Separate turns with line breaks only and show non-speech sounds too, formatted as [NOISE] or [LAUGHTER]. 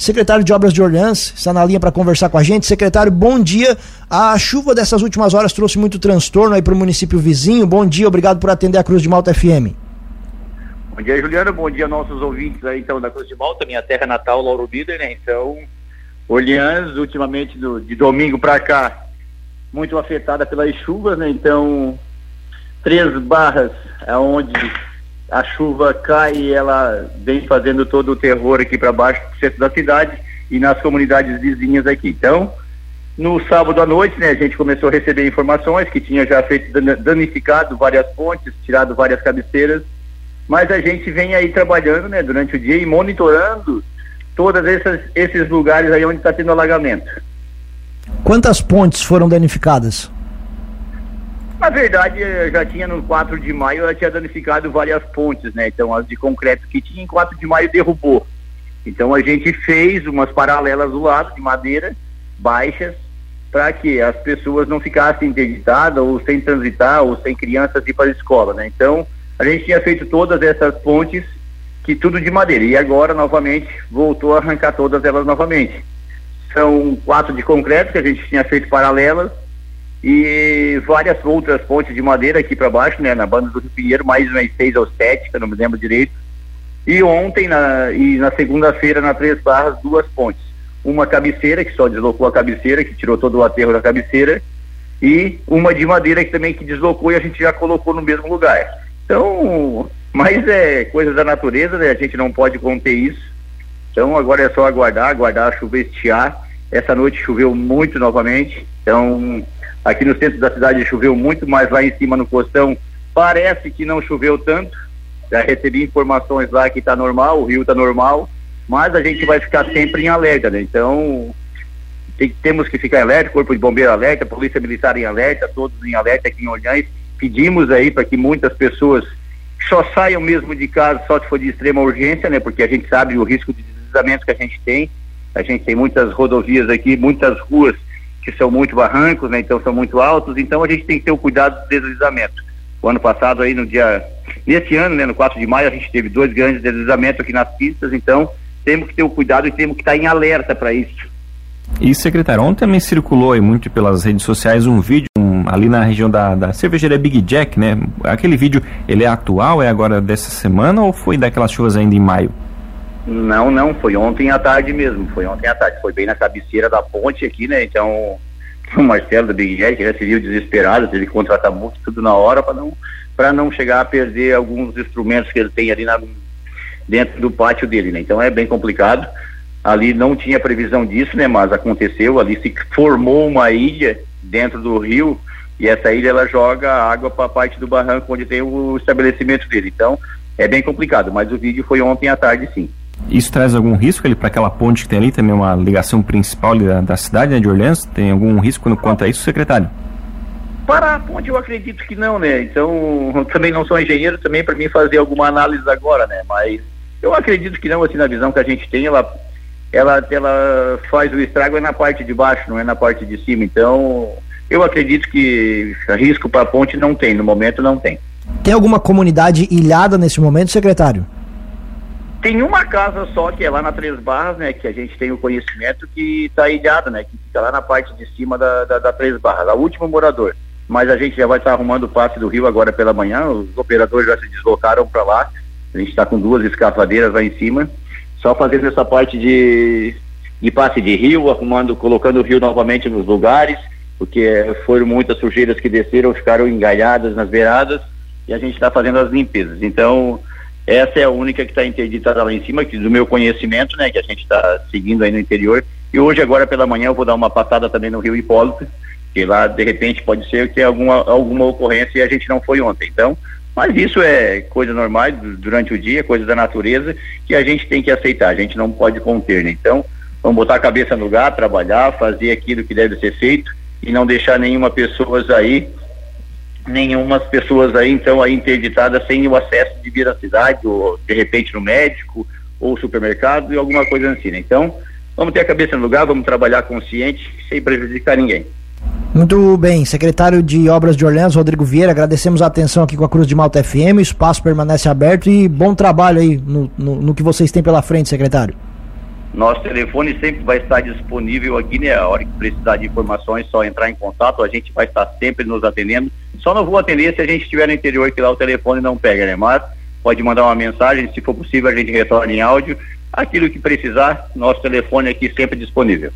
secretário de Obras de Orleans, está na linha para conversar com a gente. Secretário, bom dia. A chuva dessas últimas horas trouxe muito transtorno aí para o município vizinho. Bom dia, obrigado por atender a Cruz de Malta FM.
Bom dia, Juliano. Bom dia, nossos ouvintes aí, então, da Cruz de Malta, minha terra natal, Lauro Bider, né? Então, Orleans, ultimamente, do, de domingo para cá, muito afetada pelas chuvas, né? Então, três barras, aonde a chuva cai e ela vem fazendo todo o terror aqui para baixo do centro da cidade e nas comunidades vizinhas aqui. Então, no sábado à noite, né, a gente começou a receber informações que tinha já feito danificado várias pontes, tirado várias cabeceiras, mas a gente vem aí trabalhando, né, durante o dia e monitorando todos esses lugares aí onde está tendo alagamento.
Quantas pontes foram danificadas?
Na verdade, já tinha no 4 de maio, ela tinha danificado várias pontes, né? Então, as de concreto que tinha em 4 de maio derrubou. Então, a gente fez umas paralelas do lado, de madeira, baixas, para que as pessoas não ficassem interditadas, ou sem transitar, ou sem crianças ir para a escola, né? Então, a gente tinha feito todas essas pontes, que tudo de madeira. E agora, novamente, voltou a arrancar todas elas novamente. São quatro de concreto que a gente tinha feito paralelas, e várias outras pontes de madeira aqui para baixo, né, na banda do Rio Pinheiro, mais umas seis ou sete, que eu não me lembro direito. E ontem na, e na segunda-feira na Três Barras, duas pontes. Uma cabeceira, que só deslocou a cabeceira, que tirou todo o aterro da cabeceira, e uma de madeira que também que deslocou e a gente já colocou no mesmo lugar. Então, mas é coisa da natureza, né? A gente não pode conter isso. Então agora é só aguardar, aguardar a chuva estiar. Essa noite choveu muito novamente, então Aqui no centro da cidade choveu muito, mas lá em cima no Costão parece que não choveu tanto. Já recebi informações lá que está normal, o rio está normal, mas a gente vai ficar sempre em alerta, né? Então tem, temos que ficar alerta, Corpo de Bombeiro alerta, Polícia Militar em alerta, todos em alerta aqui em Orleans. Pedimos aí para que muitas pessoas só saiam mesmo de casa só se for de extrema urgência, né? Porque a gente sabe o risco de deslizamento que a gente tem. A gente tem muitas rodovias aqui, muitas ruas que são muito barrancos, né? Então são muito altos, então a gente tem que ter o cuidado do deslizamento. O ano passado aí no dia, nesse ano, né, no 4 de maio, a gente teve dois grandes deslizamentos aqui nas pistas, então temos que ter o cuidado e temos que estar em alerta para isso.
E secretário, ontem também circulou aí muito pelas redes sociais um vídeo um, ali na região da, da cervejaria Big Jack, né? Aquele vídeo, ele é atual, é agora dessa semana ou foi daquelas chuvas ainda em maio?
Não, não, foi ontem à tarde mesmo, foi ontem à tarde, foi bem na cabeceira da ponte aqui, né? Então, [LAUGHS] o Marcelo da Big Jack já se viu desesperado, teve que contratar muito tudo na hora para não para não chegar a perder alguns instrumentos que ele tem ali na, dentro do pátio dele, né? Então é bem complicado. Ali não tinha previsão disso, né? Mas aconteceu, ali se formou uma ilha dentro do rio e essa ilha ela joga água para a parte do barranco onde tem o estabelecimento dele. Então é bem complicado, mas o vídeo foi ontem à tarde sim.
Isso traz algum risco ali para aquela ponte que tem ali, também uma ligação principal da, da, cidade né, de Orleans? Tem algum risco no quanto a isso, secretário?
Para a ponte eu acredito que não, né? Então, também não sou engenheiro também para mim fazer alguma análise agora, né? Mas eu acredito que não, assim, na visão que a gente tem, ela, ela, ela faz o estrago é na parte de baixo, não é na parte de cima. Então, eu acredito que risco para a ponte não tem, no momento não tem.
Tem alguma comunidade ilhada nesse momento, secretário?
Tem uma casa só, que é lá na Três Barras, né, que a gente tem o conhecimento que está ilhada, né, que fica lá na parte de cima da, da, da Três Barras, a último morador. Mas a gente já vai estar tá arrumando o passe do rio agora pela manhã, os operadores já se deslocaram para lá, a gente está com duas escavadeiras lá em cima, só fazendo essa parte de, de passe de rio, arrumando, colocando o rio novamente nos lugares, porque foram muitas sujeiras que desceram, ficaram engalhadas nas beiradas, e a gente está fazendo as limpezas. Então, essa é a única que está interditada lá em cima, que do meu conhecimento, né, que a gente está seguindo aí no interior. E hoje, agora pela manhã, eu vou dar uma passada também no Rio Hipólito, que lá, de repente, pode ser que alguma, alguma ocorrência e a gente não foi ontem. Então, mas isso é coisa normal durante o dia, coisa da natureza, que a gente tem que aceitar, a gente não pode conter, né? Então, vamos botar a cabeça no lugar, trabalhar, fazer aquilo que deve ser feito e não deixar nenhuma pessoa aí nenhumas pessoas aí, então, aí interditadas sem o acesso de vir à cidade, ou de repente no médico, ou supermercado, e alguma coisa assim, né? Então, vamos ter a cabeça no lugar, vamos trabalhar consciente, sem prejudicar ninguém.
Muito bem, secretário de Obras de Orleans, Rodrigo Vieira, agradecemos a atenção aqui com a Cruz de Malta FM, o espaço permanece aberto e bom trabalho aí no, no, no que vocês têm pela frente, secretário.
Nosso telefone sempre vai estar disponível aqui, né? A hora que precisar de informações, só entrar em contato, a gente vai estar sempre nos atendendo. Só não vou atender se a gente estiver no interior, que lá o telefone não pega, né? Mas pode mandar uma mensagem, se for possível a gente retorna em áudio. Aquilo que precisar, nosso telefone aqui sempre disponível.